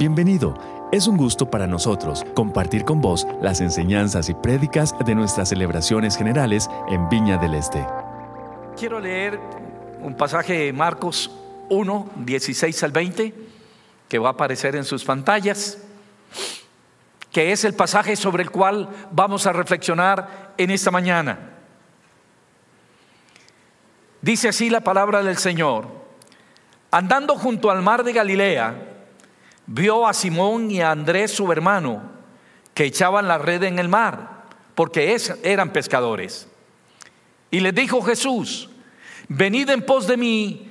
Bienvenido. Es un gusto para nosotros compartir con vos las enseñanzas y prédicas de nuestras celebraciones generales en Viña del Este. Quiero leer un pasaje de Marcos 1, 16 al 20, que va a aparecer en sus pantallas, que es el pasaje sobre el cual vamos a reflexionar en esta mañana. Dice así la palabra del Señor. Andando junto al mar de Galilea, vio a Simón y a Andrés su hermano, que echaban la red en el mar, porque eran pescadores. Y les dijo Jesús, venid en pos de mí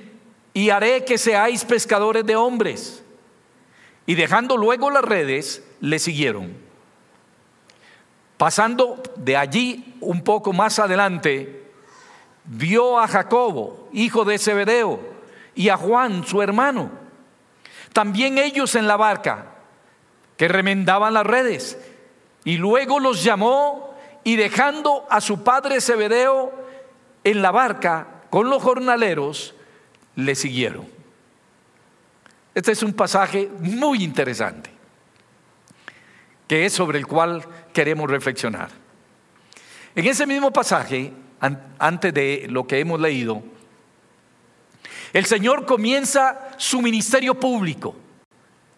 y haré que seáis pescadores de hombres. Y dejando luego las redes, le siguieron. Pasando de allí un poco más adelante, vio a Jacobo, hijo de Zebedeo, y a Juan, su hermano. También ellos en la barca, que remendaban las redes. Y luego los llamó y dejando a su padre Zebedeo en la barca con los jornaleros, le siguieron. Este es un pasaje muy interesante, que es sobre el cual queremos reflexionar. En ese mismo pasaje, antes de lo que hemos leído, el Señor comienza su ministerio público.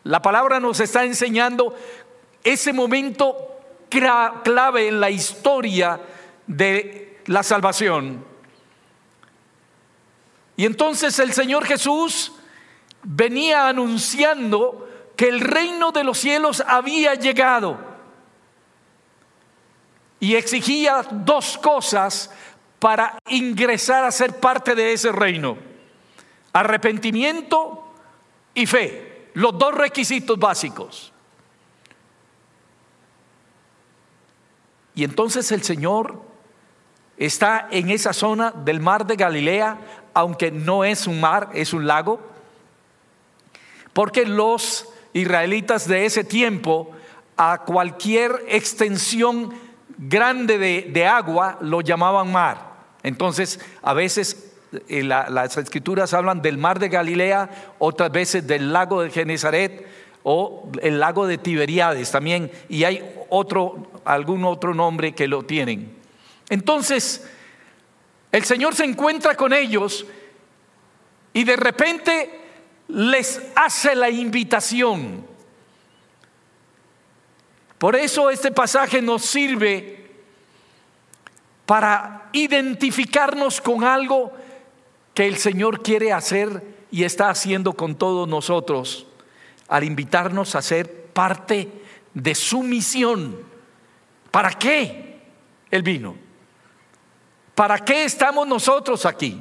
La palabra nos está enseñando ese momento clave en la historia de la salvación. Y entonces el Señor Jesús venía anunciando que el reino de los cielos había llegado y exigía dos cosas para ingresar a ser parte de ese reino. Arrepentimiento y fe, los dos requisitos básicos. Y entonces el Señor está en esa zona del mar de Galilea, aunque no es un mar, es un lago, porque los israelitas de ese tiempo a cualquier extensión grande de, agua lo llamaban mar. Entonces, a veces las escrituras hablan del mar de Galilea, otras veces del lago de Genezaret o el lago de Tiberiades también, y hay otro, algún otro nombre que lo tienen. Entonces, el Señor se encuentra con ellos y de repente les hace la invitación. Por eso este pasaje nos sirve para identificarnos con algo que el Señor quiere hacer y está haciendo con todos nosotros al invitarnos a ser parte de su misión. ¿Para qué Él vino? ¿Para qué estamos nosotros aquí?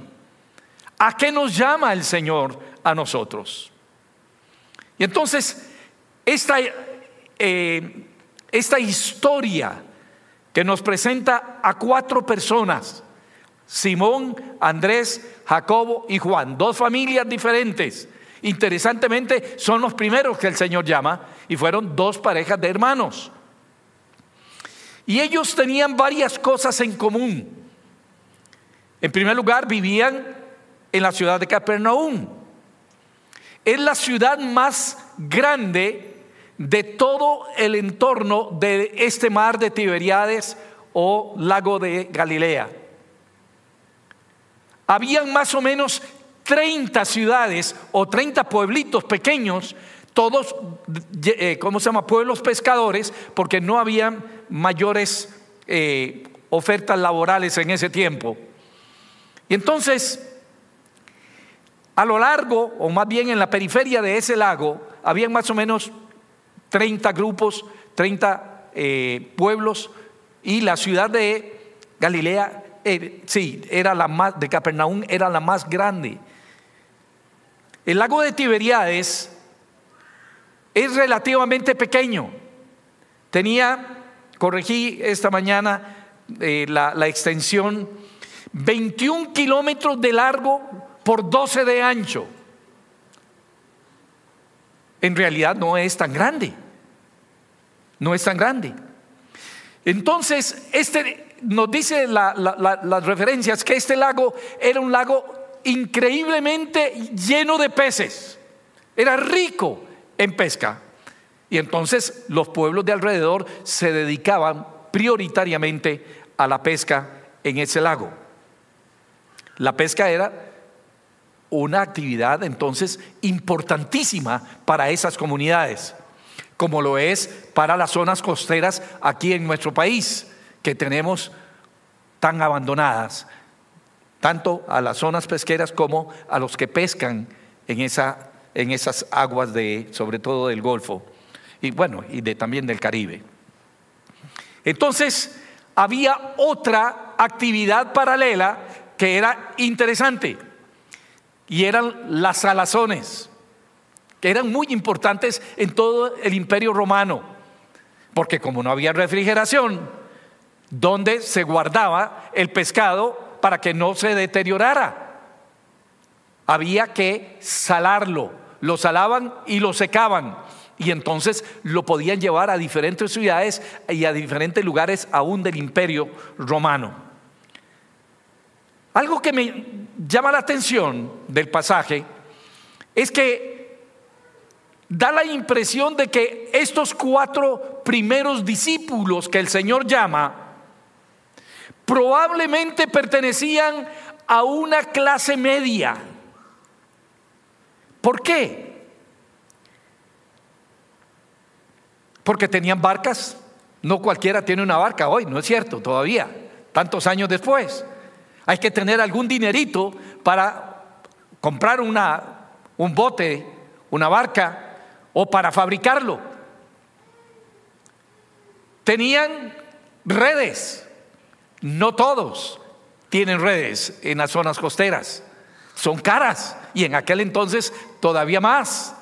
¿A qué nos llama el Señor a nosotros? Y entonces, esta, eh, esta historia que nos presenta a cuatro personas, Simón, Andrés, Jacobo y Juan, dos familias diferentes. Interesantemente, son los primeros que el Señor llama y fueron dos parejas de hermanos. Y ellos tenían varias cosas en común. En primer lugar, vivían en la ciudad de Capernaum. Es la ciudad más grande de todo el entorno de este mar de Tiberiades o lago de Galilea habían más o menos 30 ciudades o 30 pueblitos pequeños, todos, eh, ¿cómo se llama? Pueblos pescadores, porque no habían mayores eh, ofertas laborales en ese tiempo. Y entonces, a lo largo, o más bien en la periferia de ese lago, habían más o menos 30 grupos, 30 eh, pueblos, y la ciudad de Galilea eh, sí, era la más, de Capernaum era la más grande. El lago de Tiberiades es relativamente pequeño. Tenía, corregí esta mañana eh, la, la extensión, 21 kilómetros de largo por 12 de ancho. En realidad no es tan grande. No es tan grande. Entonces, este nos dice las referencias que este lago era un lago increíblemente lleno de peces. Era rico en pesca. Y entonces los pueblos de alrededor se dedicaban prioritariamente a la pesca en ese lago. La pesca era una actividad entonces importantísima para esas comunidades, como lo es para las zonas costeras aquí en nuestro país, que tenemos tan abandonadas, tanto a las zonas pesqueras como a los que pescan en, esa, en esas aguas de, sobre todo del Golfo, y bueno, y de, también del Caribe. Entonces, había otra actividad paralela que era interesante y eran las salazones, que eran muy importantes en todo el imperio romano, porque como no había refrigeración, donde se guardaba el pescado para que no se deteriorara, había que salarlo, lo salaban y lo secaban. Y entonces lo podían llevar a diferentes ciudades y a diferentes lugares aún del imperio romano. Algo que me llama la atención del pasaje es que da la impresión de que estos cuatro primeros discípulos que el Señor llama probablemente pertenecían a una clase media. ¿Por qué? Porque tenían barcas. No cualquiera tiene una barca hoy, no es cierto, todavía, tantos años después. Hay que tener algún dinerito para comprar una, un bote, una barca o para fabricarlo. Tenían redes, no todos tienen redes en las zonas costeras, son caras y en aquel entonces todavía más.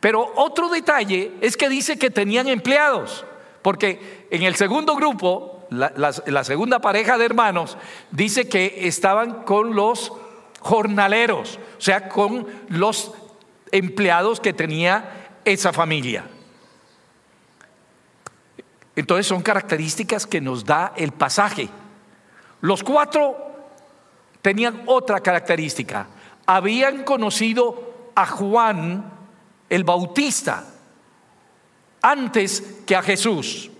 Pero otro detalle es que dice que tenían empleados, porque en el segundo grupo la, segunda pareja de hermanos dice que estaban con los jornaleros, o sea, con los empleados que tenía esa familia. Entonces son características que nos da el pasaje. Los cuatro tenían otra característica. Habían conocido a Juan el Bautista antes que a Jesús.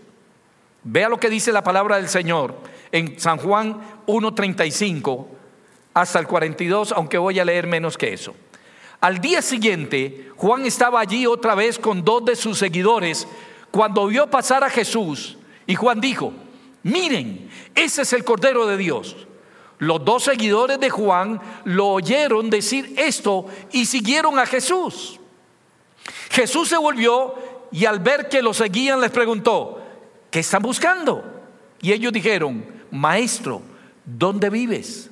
Vea lo que dice la palabra del Señor en San Juan 1.35 hasta el 42, aunque voy a leer menos que eso. Al día siguiente, Juan estaba allí otra vez con dos de sus seguidores cuando vio pasar a Jesús y Juan dijo, miren, ese es el Cordero de Dios. Los dos seguidores de Juan lo oyeron decir esto y siguieron a Jesús. Jesús se volvió y al ver que lo seguían les preguntó, ¿qué están buscando? Y ellos dijeron, maestro, ¿dónde vives?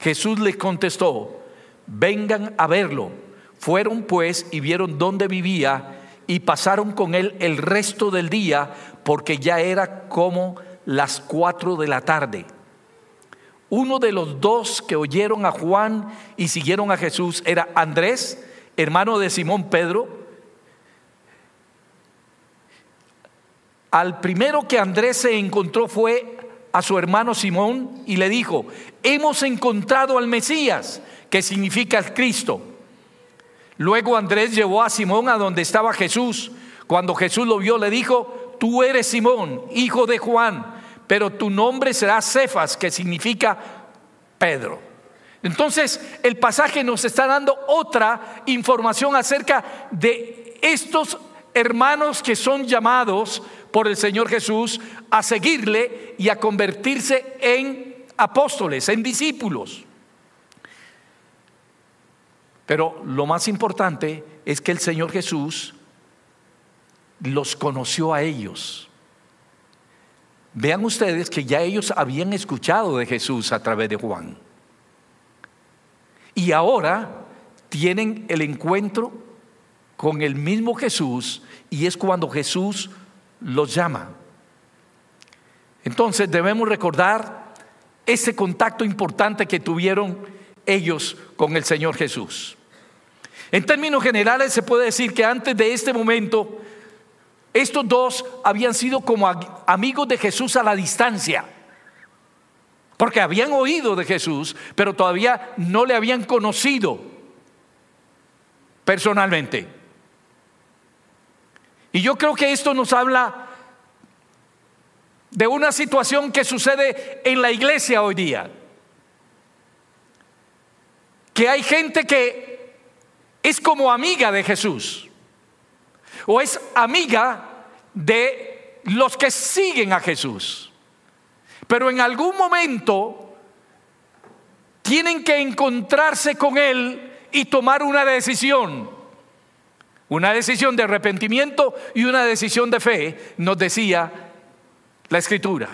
Jesús les contestó, vengan a verlo. Fueron pues y vieron dónde vivía y pasaron con él el resto del día porque ya era como las cuatro de la tarde. Uno de los dos que oyeron a Juan y siguieron a Jesús era Andrés, hermano de Simón Pedro, Al primero que Andrés se encontró fue a su hermano Simón y le dijo, hemos encontrado al Mesías, que significa el Cristo. Luego Andrés llevó a Simón a donde estaba Jesús. Cuando Jesús lo vio, le dijo, tú eres Simón, hijo de Juan, pero tu nombre será Cefas, que significa Pedro. Entonces, el pasaje nos está dando otra información acerca de estos hermanos que son llamados por el Señor Jesús a seguirle y a convertirse en apóstoles, en discípulos. Pero lo más importante es que el Señor Jesús los conoció a ellos. Vean ustedes que ya ellos habían escuchado de Jesús a través de Juan. Y ahora tienen el encuentro con el mismo Jesús y es cuando Jesús los llama. Entonces debemos recordar ese contacto importante que tuvieron ellos con el Señor Jesús. En términos generales se puede decir que antes de este momento, estos dos habían sido como amigos de Jesús a la distancia, porque habían oído de Jesús, pero todavía no le habían conocido personalmente. Y yo creo que esto nos habla de una situación que sucede en la iglesia hoy día. Que hay gente que es como amiga de Jesús o es amiga de los que siguen a Jesús. Pero en algún momento tienen que encontrarse con Él y tomar una decisión. Una decisión de arrepentimiento y una decisión de fe, nos decía la escritura.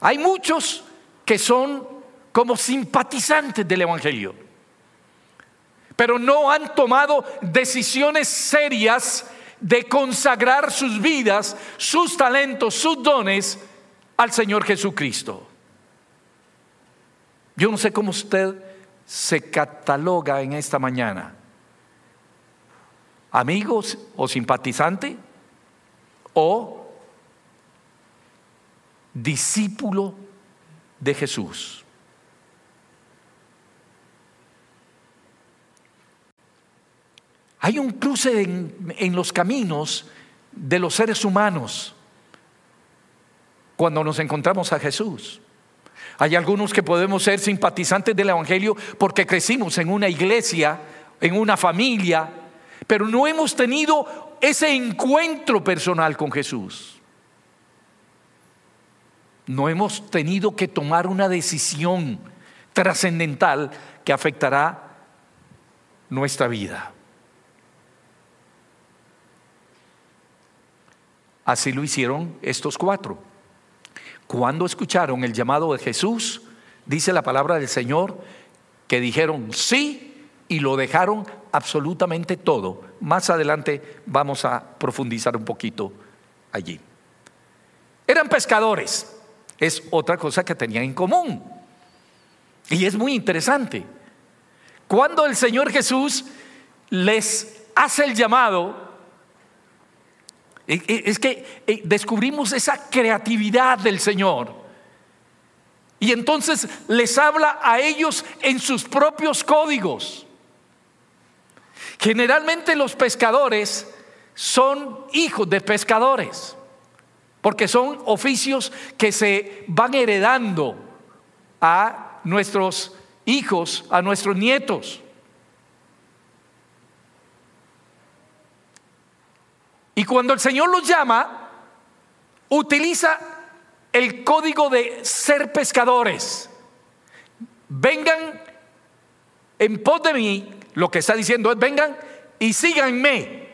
Hay muchos que son como simpatizantes del Evangelio, pero no han tomado decisiones serias de consagrar sus vidas, sus talentos, sus dones al Señor Jesucristo. Yo no sé cómo usted se cataloga en esta mañana. ¿Amigos o simpatizante? ¿O discípulo de Jesús? Hay un cruce en, los caminos de los seres humanos cuando nos encontramos a Jesús. Hay algunos que podemos ser simpatizantes del Evangelio porque crecimos en una iglesia, en una familia, pero no hemos tenido ese encuentro personal con Jesús. No hemos tenido que tomar una decisión trascendental que afectará nuestra vida. Así lo hicieron estos cuatro. Cuando escucharon el llamado de Jesús, dice la palabra del Señor, que dijeron sí y lo dejaron absolutamente todo. Más adelante vamos a profundizar un poquito allí. Eran pescadores, es otra cosa que tenían en común. Y es muy interesante. Cuando el Señor Jesús les hace el llamado, es que eh, descubrimos esa creatividad del Señor. Y entonces les habla a ellos en sus propios códigos. Generalmente los pescadores son hijos de pescadores, porque son oficios que se van heredando a nuestros hijos, a nuestros nietos. Y cuando el Señor los llama, utiliza el código de ser pescadores. Vengan en pos de mí, lo que está diciendo es vengan y síganme,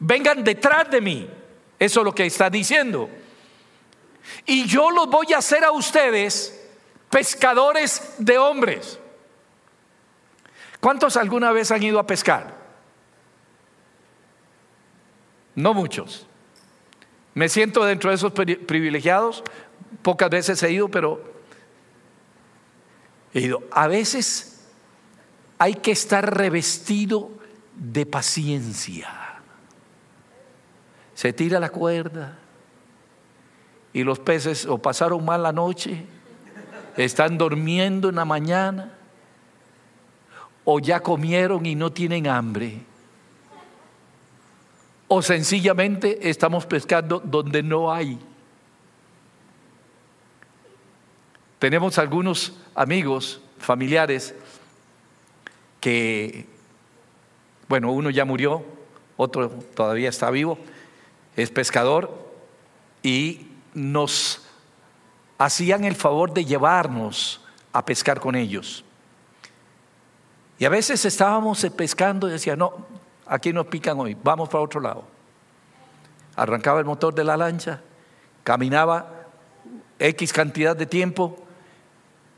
vengan detrás de mí. Eso es lo que está diciendo. Y yo los voy a hacer a ustedes pescadores de hombres. ¿Cuántos alguna vez han ido a pescar? No muchos. Me siento dentro de esos privilegiados. Pocas veces he ido, pero he ido. A veces hay que estar revestido de paciencia. Se tira la cuerda y los peces o pasaron mal la noche, están durmiendo en la mañana, o ya comieron y no tienen hambre o sencillamente estamos pescando donde no hay. Tenemos algunos amigos, familiares, que, bueno, uno ya murió, otro todavía está vivo, es pescador y nos hacían el favor de llevarnos a pescar con ellos. Y a veces estábamos pescando y decía, no, aquí nos pican hoy, vamos para otro lado. Arrancaba el motor de la lancha, caminaba X cantidad de tiempo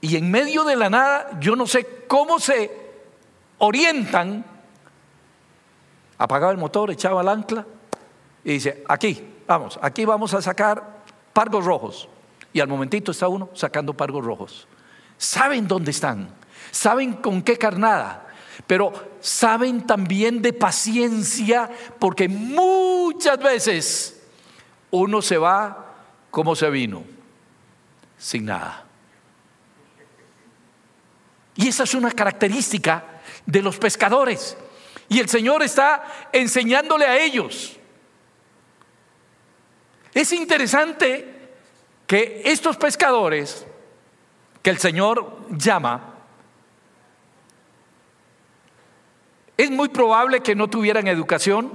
y en medio de la nada, yo no sé cómo se orientan, apagaba el motor, echaba el ancla y dice, aquí, vamos, aquí vamos a sacar pargos rojos. Y al momentito está uno sacando pargos rojos. Saben dónde están, saben con qué carnada, pero saben también de paciencia porque muchas veces uno se va como se vino, sin nada. Y esa es una característica de los pescadores. y el Señor está enseñándole a ellos. Es interesante que estos pescadores que el Señor llama, es muy probable que no tuvieran educación,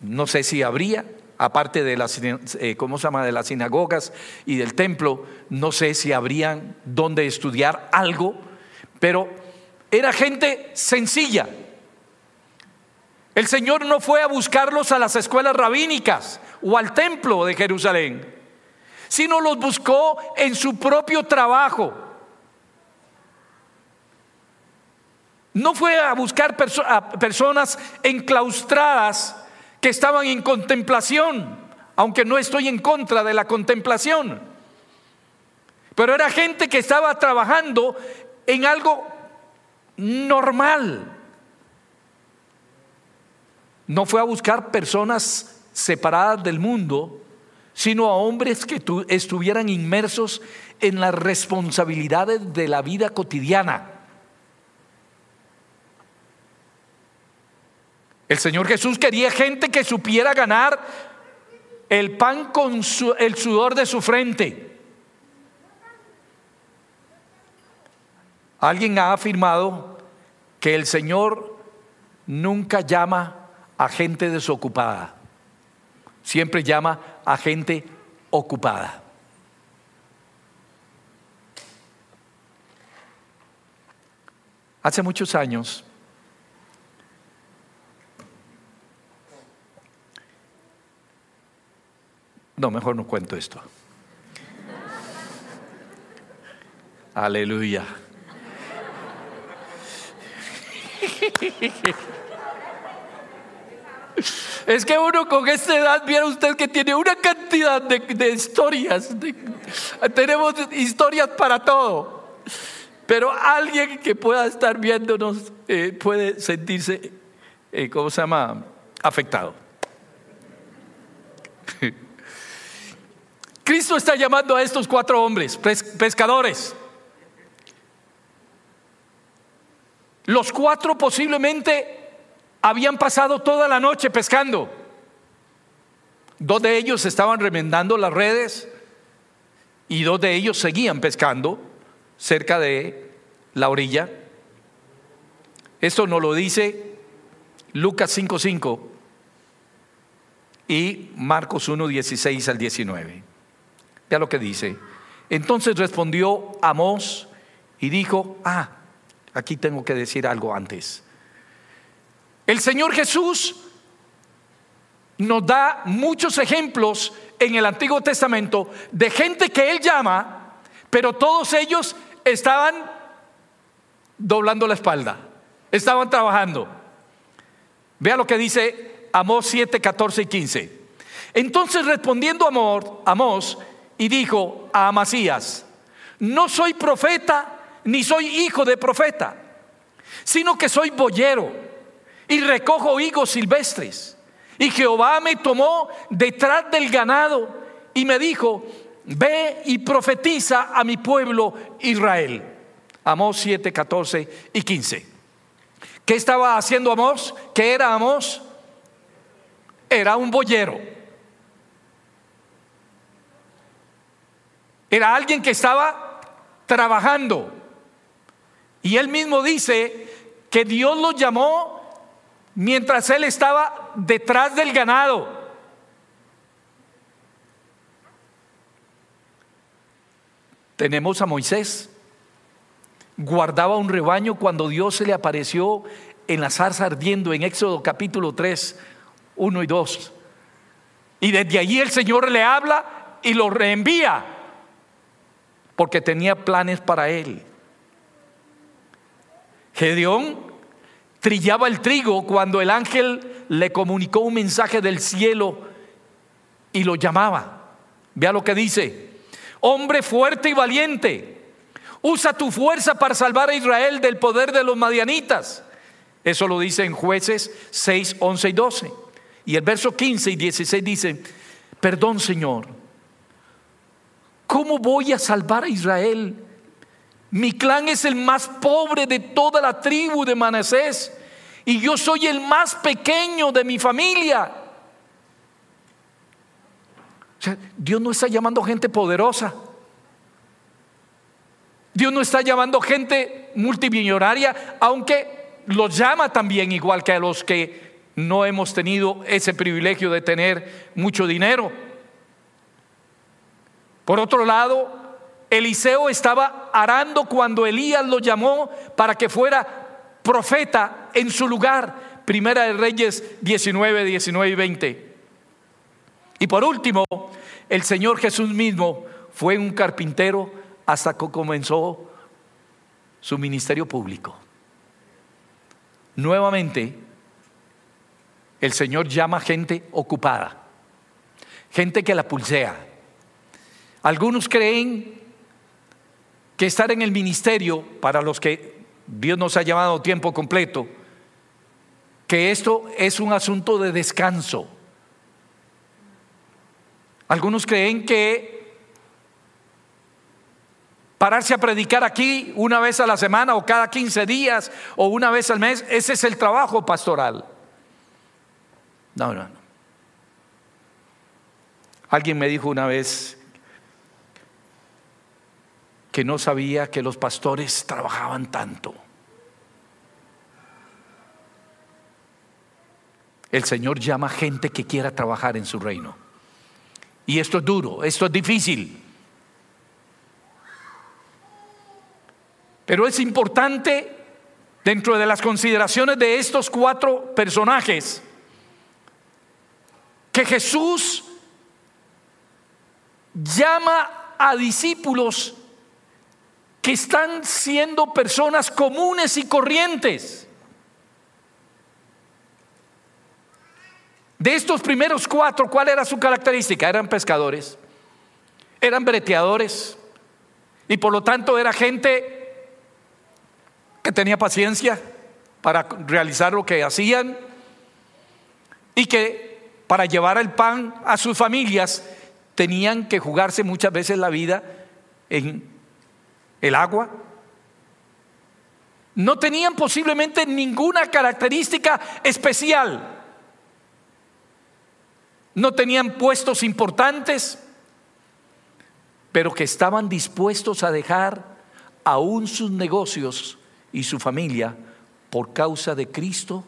no sé si habría, aparte de las, eh, ¿cómo se llama? de las sinagogas y del templo, no sé si habrían donde estudiar algo, pero era gente sencilla. El Señor no fue a buscarlos a las escuelas rabínicas o al templo de Jerusalén, sino los buscó en su propio trabajo. No fue a buscar personas enclaustradas que estaban en contemplación, aunque no estoy en contra de la contemplación. Pero era gente que estaba trabajando en algo normal. No fue a buscar personas separadas del mundo, sino a hombres que estuvieran inmersos en las responsabilidades de la vida cotidiana. El Señor Jesús quería gente que supiera ganar el pan con el sudor de su frente. Alguien ha afirmado que el Señor nunca llama a gente desocupada, siempre llama a gente ocupada. Hace muchos años, no, mejor no cuento esto. Aleluya. Es que uno con esta edad, viera usted que tiene una cantidad de, historias. tenemos historias para todo. Pero alguien que pueda estar viéndonos eh, puede sentirse, eh, ¿cómo se llama? Afectado. Cristo está llamando a estos cuatro hombres, pescadores. Los cuatro posiblemente habían pasado toda la noche pescando. Dos de ellos estaban remendando las redes y dos de ellos seguían pescando cerca de la orilla. Esto nos lo dice Lucas 5:5 y Marcos 1, 16 al 19. Vea lo que dice. Entonces respondió Amós y dijo, ah, aquí tengo que decir algo antes. El Señor Jesús nos da muchos ejemplos en el Antiguo Testamento de gente que Él llama, pero todos ellos estaban doblando la espalda, estaban trabajando. Vea lo que dice Amós 7, 14 y 15. Entonces respondiendo Amós y dijo a Amasías, no soy profeta ni soy hijo de profeta, sino que soy boyero y recojo higos silvestres. Y Jehová me tomó detrás del ganado y me dijo, ve y profetiza a mi pueblo Israel. Amós 7, 14 y 15. ¿Qué estaba haciendo Amós? ¿Qué era Amós? Era un boyero. Era alguien que estaba trabajando. Y él mismo dice que Dios lo llamó mientras él estaba detrás del ganado. Tenemos a Moisés. Guardaba un rebaño cuando Dios se le apareció en la zarza ardiendo en Éxodo capítulo 3, 1 y 2. Y desde allí el Señor le habla y lo reenvía porque tenía planes para él. Gedeón trillaba el trigo cuando el ángel le comunicó un mensaje del cielo y lo llamaba. Vea lo que dice. Hombre fuerte y valiente, usa tu fuerza para salvar a Israel del poder de los madianitas. Eso lo dice en jueces 6, 11 y 12. Y el verso 15 y 16 dice, perdón Señor, ¿cómo voy a salvar a Israel? Mi clan es el más pobre de toda la tribu de Manasés y yo soy el más pequeño de mi familia. O sea, Dios no está llamando gente poderosa. Dios no está llamando gente multimillonaria, aunque los llama también igual que a los que no hemos tenido ese privilegio de tener mucho dinero. Por otro lado, Eliseo estaba arando cuando Elías lo llamó para que fuera profeta en su lugar. Primera de Reyes 19, 19 y 20. Y por último, el Señor Jesús mismo fue un carpintero hasta que comenzó su ministerio público. Nuevamente, el Señor llama gente ocupada, gente que la pulsea. Algunos creen que estar en el ministerio, para los que Dios nos ha llamado tiempo completo, que esto es un asunto de descanso. Algunos creen que Pararse a predicar aquí una vez a la semana o cada 15 días o una vez al mes, ese es el trabajo pastoral. No, no, no. Alguien me dijo una vez que no sabía que los pastores trabajaban tanto. El Señor llama gente que quiera trabajar en su reino. Y esto es duro, esto es difícil. Pero es importante dentro de las consideraciones de estos cuatro personajes que Jesús llama a discípulos que están siendo personas comunes y corrientes. De estos primeros cuatro, ¿cuál era su característica? Eran pescadores, eran breteadores y por lo tanto era gente que tenía paciencia para realizar lo que hacían y que para llevar el pan a sus familias tenían que jugarse muchas veces la vida en el agua. No tenían posiblemente ninguna característica especial. No tenían puestos importantes, pero que estaban dispuestos a dejar aún sus negocios y su familia por causa de Cristo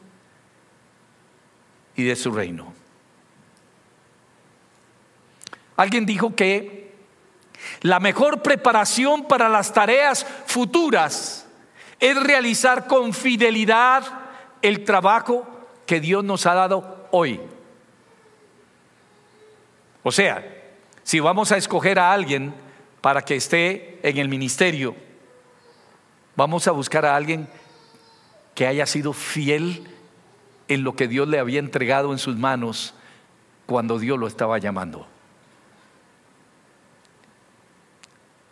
y de su reino. Alguien dijo que la mejor preparación para las tareas futuras es realizar con fidelidad el trabajo que Dios nos ha dado hoy. O sea, si vamos a escoger a alguien para que esté en el ministerio, Vamos a buscar a alguien que haya sido fiel en lo que Dios le había entregado en sus manos cuando Dios lo estaba llamando.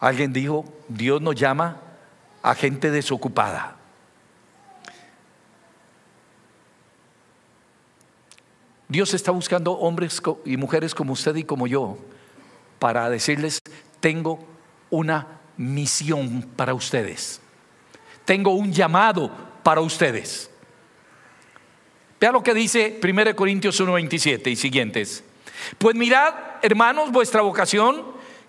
Alguien dijo, Dios nos llama a gente desocupada. Dios está buscando hombres y mujeres como usted y como yo para decirles, tengo una misión para ustedes tengo un llamado para ustedes. Vea lo que dice 1 Corintios 1:27 y siguientes. Pues mirad, hermanos, vuestra vocación,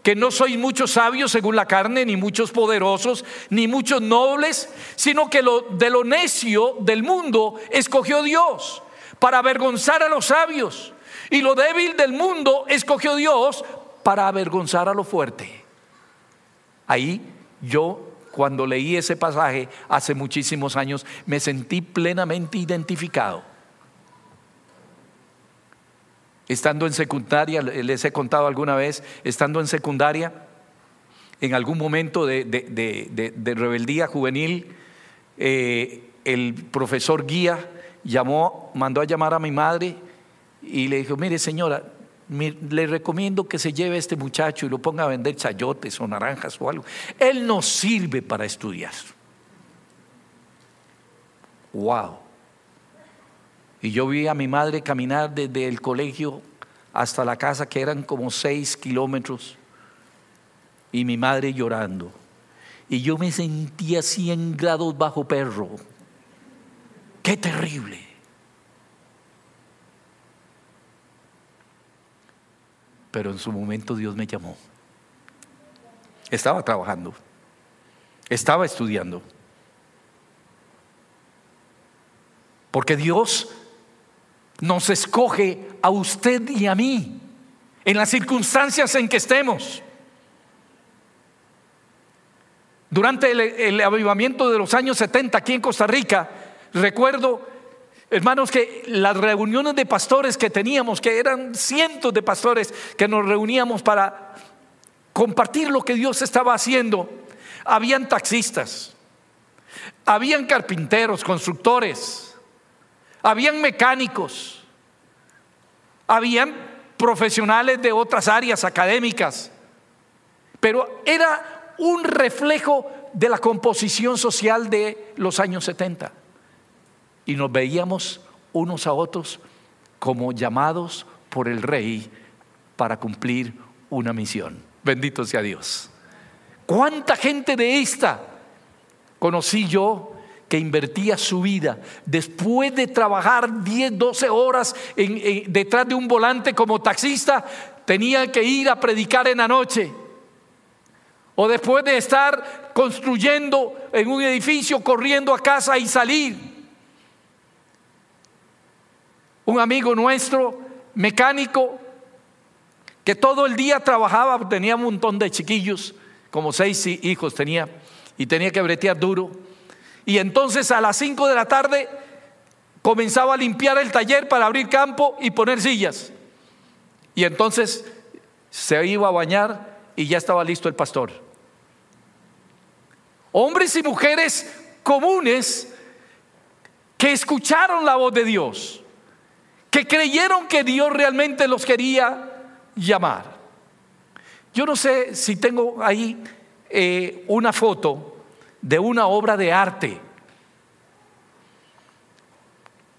que no sois muchos sabios según la carne, ni muchos poderosos, ni muchos nobles, sino que lo, de lo necio del mundo escogió Dios para avergonzar a los sabios, y lo débil del mundo escogió Dios para avergonzar a lo fuerte. Ahí yo cuando leí ese pasaje hace muchísimos años, me sentí plenamente identificado. Estando en secundaria, les he contado alguna vez, estando en secundaria, en algún momento de, rebeldía juvenil, eh, el profesor guía llamó, mandó a llamar a mi madre y le dijo, mire señora, le recomiendo que se lleve a este muchacho y lo ponga a vender chayotes o naranjas o algo. Él no sirve para estudiar. Wow. Y yo vi a mi madre caminar desde el colegio hasta la casa, que eran como seis kilómetros, y mi madre llorando. Y yo me sentía 100 grados bajo perro qué terrible. Pero en su momento Dios me llamó. Estaba trabajando, estaba estudiando. Porque Dios nos escoge a usted y a mí en las circunstancias en que estemos. Durante el, avivamiento de los años 70 aquí en Costa Rica, recuerdo, hermanos, que las reuniones de pastores que teníamos, que eran cientos de pastores que nos reuníamos para compartir lo que Dios estaba haciendo, habían taxistas, habían carpinteros, constructores, habían mecánicos, habían profesionales de otras áreas académicas, pero era un reflejo de la composición social de los años 70. Y nos veíamos unos a otros como llamados por el rey para cumplir una misión. Bendito sea Dios. ¿Cuánta gente de esta conocí yo que invertía su vida después de trabajar 10, 12 horas detrás de un volante como taxista, tenía que ir a predicar en la noche. O después de estar construyendo en un edificio, corriendo a casa y salir. Un amigo nuestro, mecánico, que todo el día trabajaba, tenía un montón de chiquillos, como seis hijos tenía, y tenía que bretear duro y entonces a las 5 de la tarde comenzaba a limpiar el taller para abrir campo y poner sillas. Y entonces se iba a bañar y ya estaba listo el pastor. Hombres y mujeres comunes que escucharon la voz de Dios, que creyeron que Dios realmente los quería llamar. Yo no sé si tengo ahí eh, una foto de una obra de arte.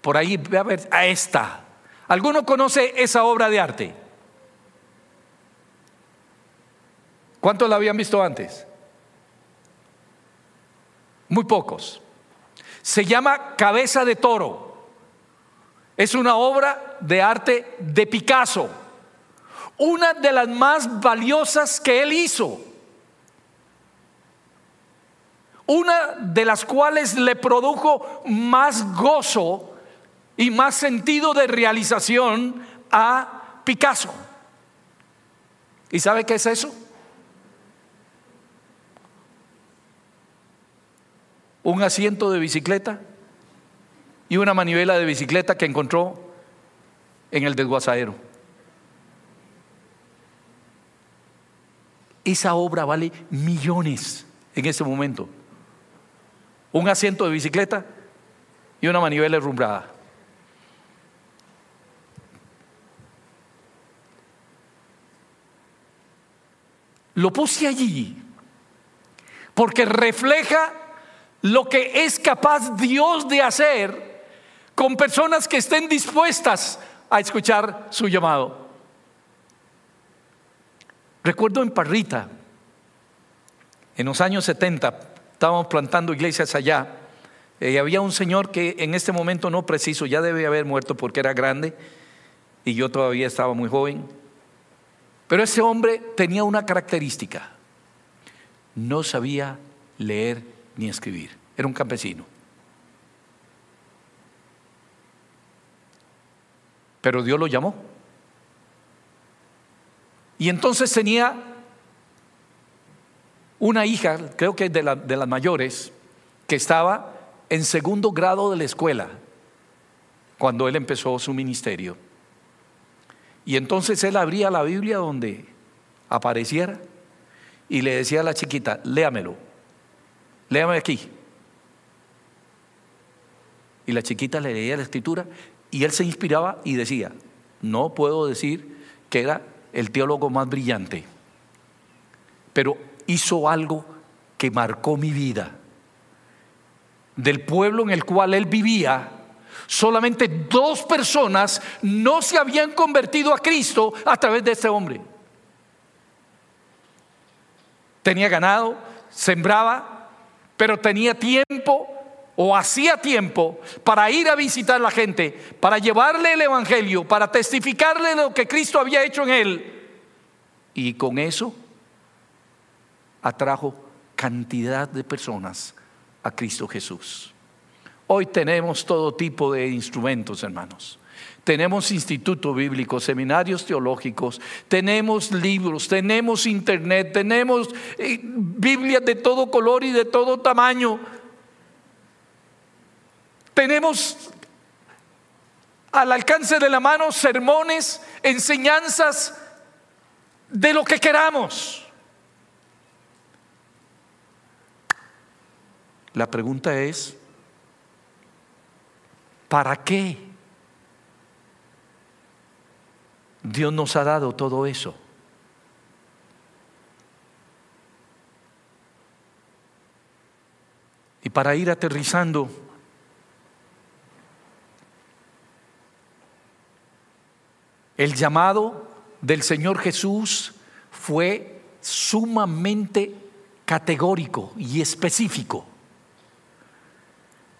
Por ahí, ve a ver, a esta. ¿Alguno conoce esa obra de arte? ¿Cuántos la habían visto antes? Muy pocos. Se llama Cabeza de Toro. Es una obra de arte de Picasso. Una de las más valiosas que él hizo una de las cuales le produjo más gozo y más sentido de realización a Picasso. ¿Y sabe qué es eso? Un asiento de bicicleta y una manivela de bicicleta que encontró en el desguazadero. Esa obra vale millones en ese momento un asiento de bicicleta y una manivela herrumbrada. Lo puse allí porque refleja lo que es capaz Dios de hacer con personas que estén dispuestas a escuchar su llamado. Recuerdo en Parrita, en los años 70, estábamos plantando iglesias allá. Y había un señor que en este momento no preciso, ya debe haber muerto porque era grande y yo todavía estaba muy joven. Pero ese hombre tenía una característica. No sabía leer ni escribir. Era un campesino. Pero Dios lo llamó. Y entonces tenía una hija, creo que de, de las mayores, que estaba en segundo grado de la escuela cuando él empezó su ministerio. Y entonces él abría la Biblia donde apareciera y le decía a la chiquita, léamelo, léame aquí. Y la chiquita le leía la escritura y él se inspiraba y decía, no puedo decir que era el teólogo más brillante, pero hizo algo que marcó mi vida. Del pueblo en el cual él vivía, solamente dos personas no se habían convertido a Cristo a través de este hombre. Tenía ganado, sembraba, pero tenía tiempo o hacía tiempo para ir a visitar a la gente, para llevarle el Evangelio, para testificarle lo que Cristo había hecho en él. Y con eso atrajo cantidad de personas a Cristo Jesús. Hoy tenemos todo tipo de instrumentos, hermanos. Tenemos institutos bíblicos, seminarios teológicos, tenemos libros, tenemos internet, tenemos eh, Biblias de todo color y de todo tamaño. Tenemos al alcance de la mano sermones, enseñanzas de lo que queramos. La pregunta es, ¿para qué? Dios nos ha dado todo eso. Y para ir aterrizando, el llamado del Señor Jesús fue sumamente categórico y específico.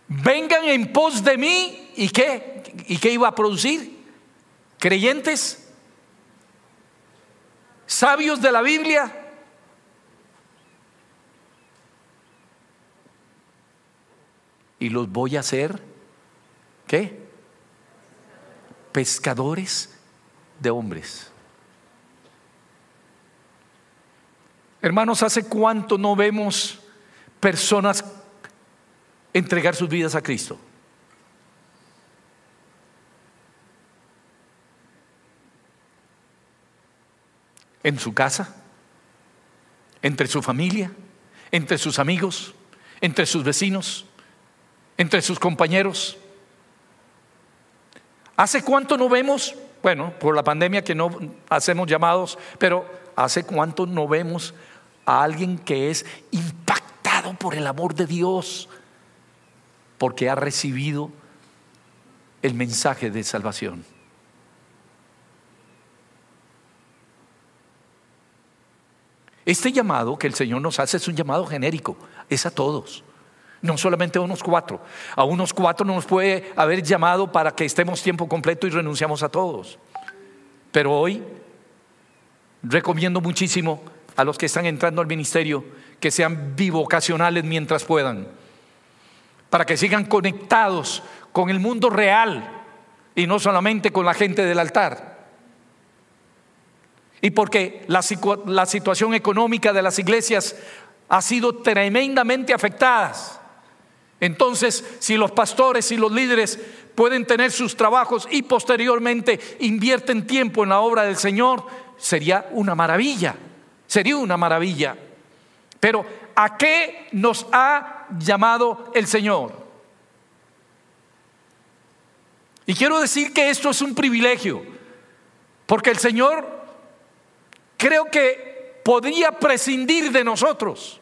Vengan en pos de mí y qué? ¿Y qué iba a producir? ¿Creyentes? sabios de la Biblia. Y los voy a hacer, ¿qué? Pescadores de hombres. Hermanos, ¿hace cuánto no vemos personas entregar sus vidas a Cristo? en su casa, entre su familia, entre sus amigos, entre sus vecinos, entre sus compañeros. ¿Hace cuánto no vemos? Bueno, por la pandemia que no hacemos llamados, pero ¿hace cuánto no vemos a alguien que es impactado por el amor de Dios? Porque ha recibido el mensaje de salvación. Este llamado que el Señor nos hace es un llamado genérico, es a todos, no solamente a unos cuatro. A unos cuatro no nos puede haber llamado para que estemos tiempo completo y renunciamos a todos. Pero hoy recomiendo muchísimo a los que están entrando al ministerio que sean bivocacionales mientras puedan, para que sigan conectados con el mundo real y no solamente con la gente del altar y porque la, la situación económica de las iglesias ha sido tremendamente afectada. Entonces, si los pastores y los líderes pueden tener sus trabajos y posteriormente invierten tiempo en la obra del Señor, sería una maravilla, sería una maravilla. Pero, ¿a qué nos ha llamado el Señor? Y quiero decir que esto es un privilegio, porque el Señor creo que podría prescindir de nosotros.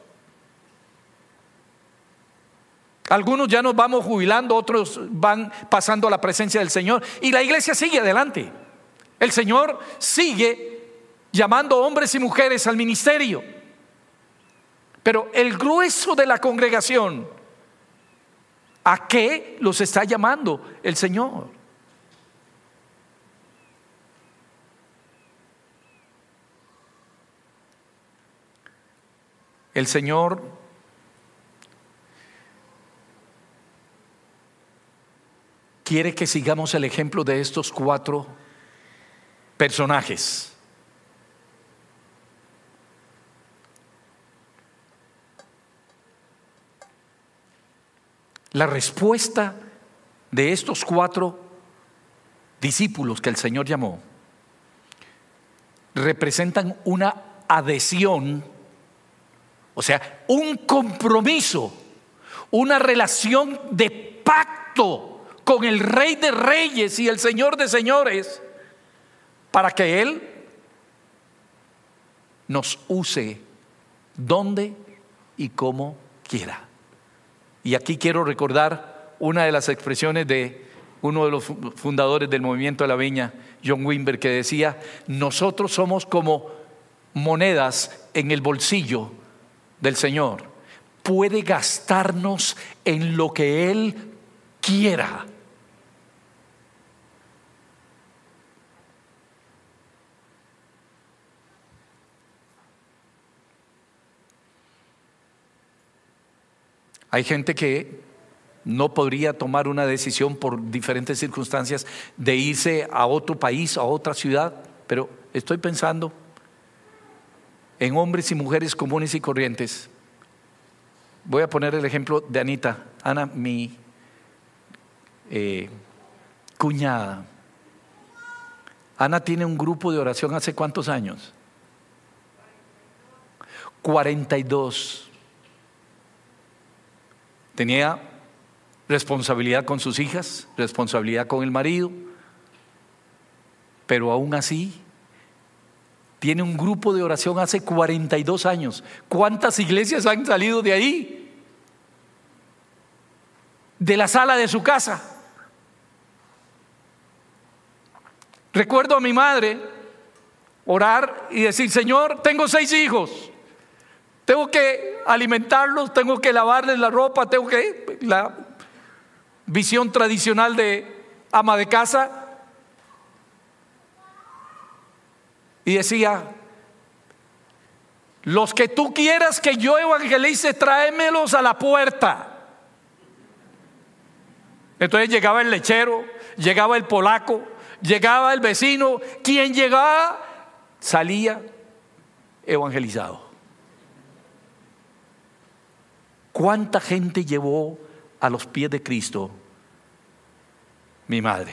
Algunos ya nos vamos jubilando, otros van pasando a la presencia del Señor y la iglesia sigue adelante. El Señor sigue llamando hombres y mujeres al ministerio. Pero el grueso de la congregación, ¿a qué los está llamando el Señor? El Señor quiere que sigamos el ejemplo de estos cuatro personajes. La respuesta de estos cuatro discípulos que el Señor llamó representan una adhesión o sea, un compromiso, una relación de pacto con el Rey de Reyes y el Señor de Señores, para que Él nos use donde y como quiera. Y aquí quiero recordar una de las expresiones de uno de los fundadores del movimiento de la viña, John Wimber, que decía, nosotros somos como monedas en el bolsillo del Señor. puede gastarnos en lo que Él quiera. Hay gente que no podría tomar una decisión por diferentes circunstancias de irse a otro país, a otra ciudad, pero estoy pensando en hombres y mujeres comunes y corrientes. Voy a poner el ejemplo de Anita. Ana, mi eh, cuñada. Ana tiene un grupo de oración hace cuántos años? 42. Tenía responsabilidad con sus hijas, responsabilidad con el marido, pero aún así tiene un grupo de oración hace 42 años. ¿Cuántas iglesias han salido de ahí? De la sala de su casa. Recuerdo a mi madre orar y decir, Señor, tengo seis hijos. Tengo que alimentarlos, tengo que lavarles la ropa, tengo que... La visión tradicional de ama de casa. Y decía, los que tú quieras que yo evangelice, tráemelos a la puerta. Entonces llegaba el lechero, llegaba el polaco, llegaba el vecino, quien llegaba salía evangelizado. ¿Cuánta gente llevó a los pies de Cristo mi madre?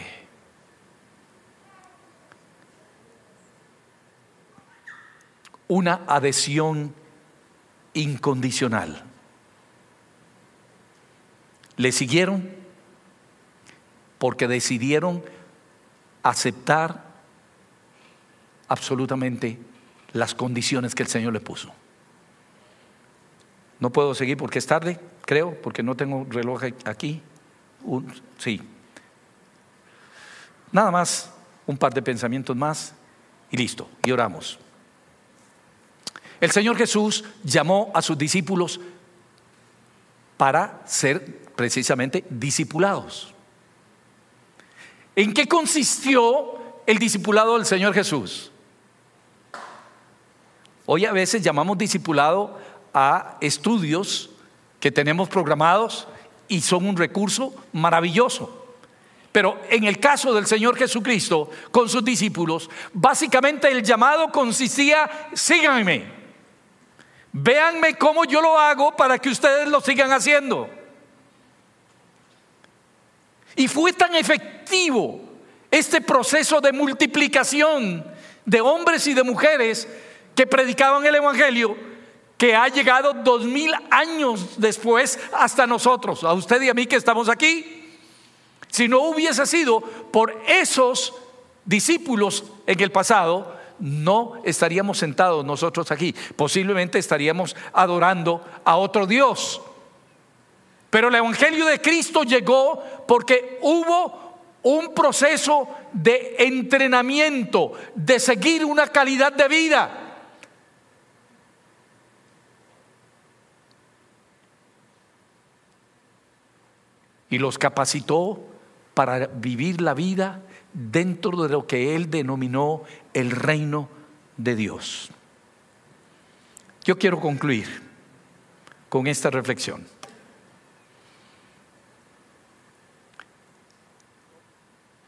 Una adhesión incondicional. Le siguieron porque decidieron aceptar absolutamente las condiciones que el Señor le puso. No puedo seguir porque es tarde, creo, porque no tengo reloj aquí. sí. Nada más, un par de pensamientos más y listo, y oramos. El Señor Jesús llamó a sus discípulos para ser precisamente discipulados. ¿En qué consistió el discipulado del Señor Jesús? Hoy a veces llamamos discipulado a estudios que tenemos programados y son un recurso maravilloso. Pero en el caso del Señor Jesucristo con sus discípulos, básicamente el llamado consistía, síganme, véanme cómo yo lo hago para que ustedes lo sigan haciendo. Y fue tan efectivo este proceso de multiplicación de hombres y de mujeres que predicaban el Evangelio que ha llegado dos mil años después hasta nosotros, a usted y a mí que estamos aquí. Si no hubiese sido por esos discípulos en el pasado, no estaríamos sentados nosotros aquí. Posiblemente estaríamos adorando a otro Dios. Pero el Evangelio de Cristo llegó porque hubo un proceso de entrenamiento, de seguir una calidad de vida. Y los capacitó para vivir la vida dentro de lo que él denominó el reino de Dios. Yo quiero concluir con esta reflexión.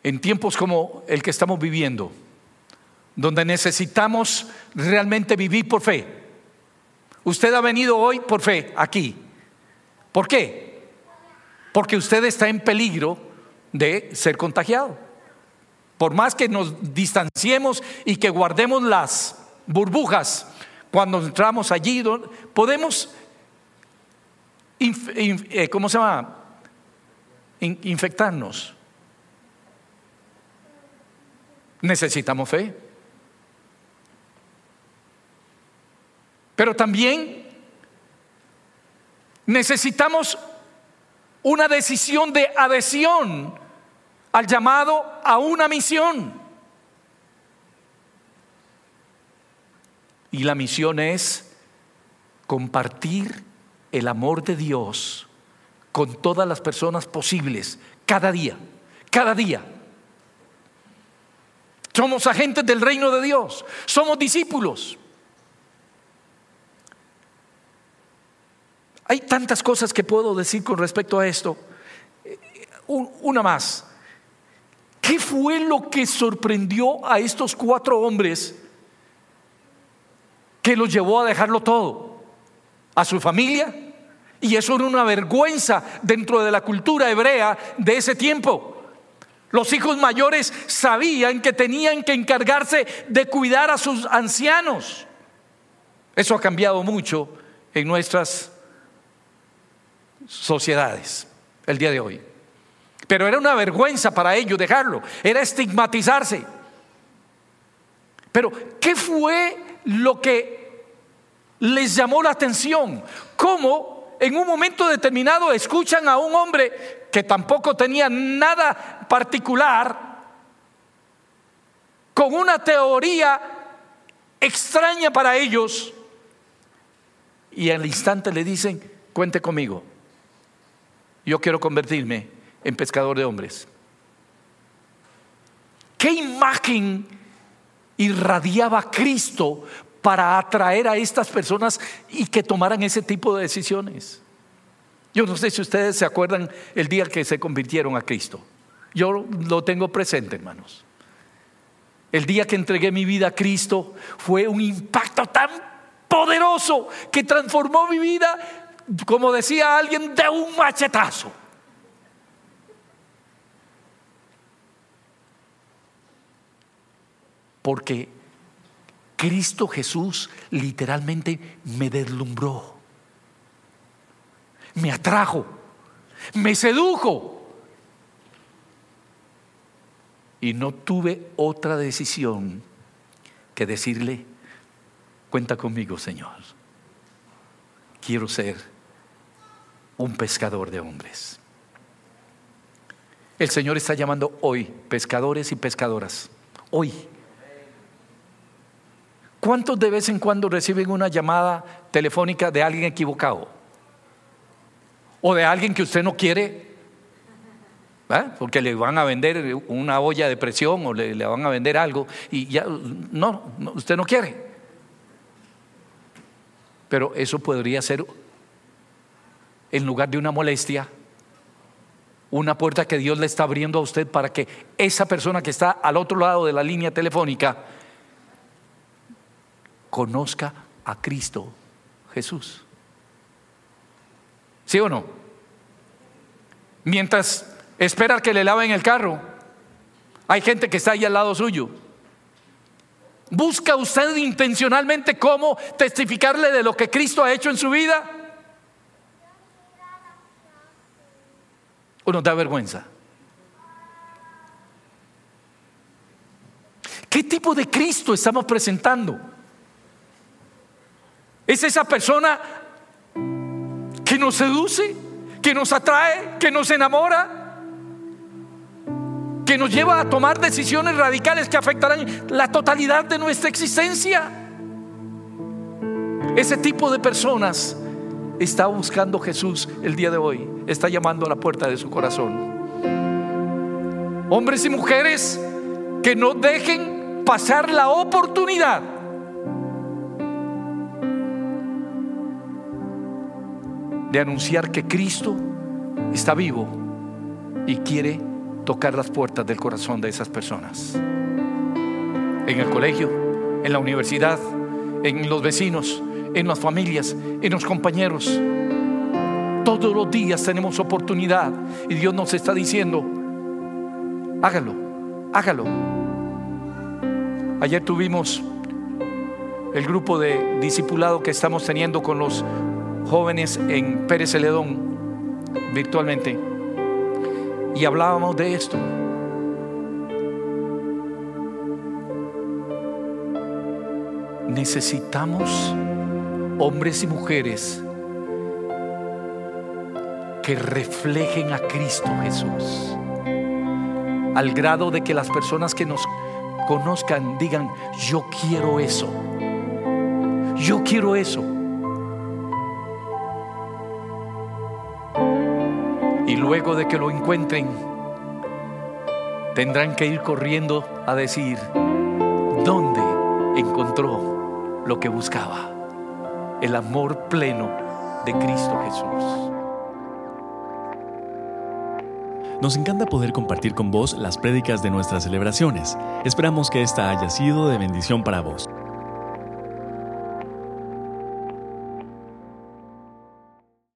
en tiempos como el que estamos viviendo, donde necesitamos realmente vivir por fe. Usted ha venido hoy por fe aquí. ¿Por qué? Porque usted está en peligro de ser contagiado. Por más que nos distanciemos y que guardemos las burbujas cuando entramos allí, podemos, eh, ¿cómo se llama? infectarnos. necesitamos fe. Pero también necesitamos una decisión de adhesión al llamado a una misión. Y la misión es compartir el amor de Dios con todas las personas posibles, cada día, cada día. Somos agentes del reino de Dios, somos discípulos. Hay tantas cosas que puedo decir con respecto a esto. Una más. ¿Qué fue lo que sorprendió a estos cuatro hombres que los llevó a dejarlo todo? A su familia. Y eso era una vergüenza dentro de la cultura hebrea de ese tiempo. Los hijos mayores sabían que tenían que encargarse de cuidar a sus ancianos. Eso ha cambiado mucho en nuestras sociedades el día de hoy. Pero era una vergüenza para ellos dejarlo, era estigmatizarse. Pero, ¿qué fue lo que les llamó la atención? ¿Cómo en un momento determinado escuchan a un hombre que tampoco tenía nada particular, con una teoría extraña para ellos, y al instante le dicen, cuente conmigo, yo quiero convertirme en pescador de hombres. ¿Qué imagen irradiaba Cristo para atraer a estas personas y que tomaran ese tipo de decisiones? Yo no sé si ustedes se acuerdan el día que se convirtieron a Cristo. Yo lo tengo presente, hermanos. El día que entregué mi vida a Cristo fue un impacto tan poderoso que transformó mi vida como decía alguien, de un machetazo. Porque Cristo Jesús literalmente me deslumbró, me atrajo, me sedujo. Y no tuve otra decisión que decirle, cuenta conmigo, Señor. Quiero ser un pescador de hombres. El Señor está llamando hoy pescadores y pescadoras. Hoy. ¿Cuántos de vez en cuando reciben una llamada telefónica de alguien equivocado? ¿O de alguien que usted no quiere? Porque le van a vender una olla de presión o le, le van a vender algo y ya, no, usted no quiere. Pero eso podría ser en lugar de una molestia, una puerta que Dios le está abriendo a usted para que esa persona que está al otro lado de la línea telefónica conozca a Cristo Jesús. ¿Sí o no? Mientras espera que le laven el carro, hay gente que está ahí al lado suyo. ¿Busca usted intencionalmente cómo testificarle de lo que Cristo ha hecho en su vida? O nos da vergüenza? ¿Qué tipo de Cristo estamos presentando? ¿Es esa persona que nos seduce, que nos atrae, que nos enamora, que nos lleva a tomar decisiones radicales que afectarán la totalidad de nuestra existencia? Ese tipo de personas está buscando Jesús el día de hoy, está llamando a la puerta de su corazón. Hombres y mujeres que no dejen pasar la oportunidad de anunciar que Cristo está vivo y quiere tocar las puertas del corazón de esas personas. En el colegio, en la universidad, en los vecinos, en las familias, en los compañeros. Todos los días tenemos oportunidad y Dios nos está diciendo, hágalo, hágalo. Ayer tuvimos el grupo de discipulado que estamos teniendo con los jóvenes en Pérez Celedón virtualmente y hablábamos de esto. Necesitamos hombres y mujeres que reflejen a Cristo Jesús, al grado de que las personas que nos conozcan digan, yo quiero eso, yo quiero eso. luego de que lo encuentren, tendrán que ir corriendo a decir, ¿dónde encontró lo que buscaba? El amor pleno de Cristo Jesús. Nos encanta poder compartir con vos las prédicas de nuestras celebraciones. Esperamos que esta haya sido de bendición para vos.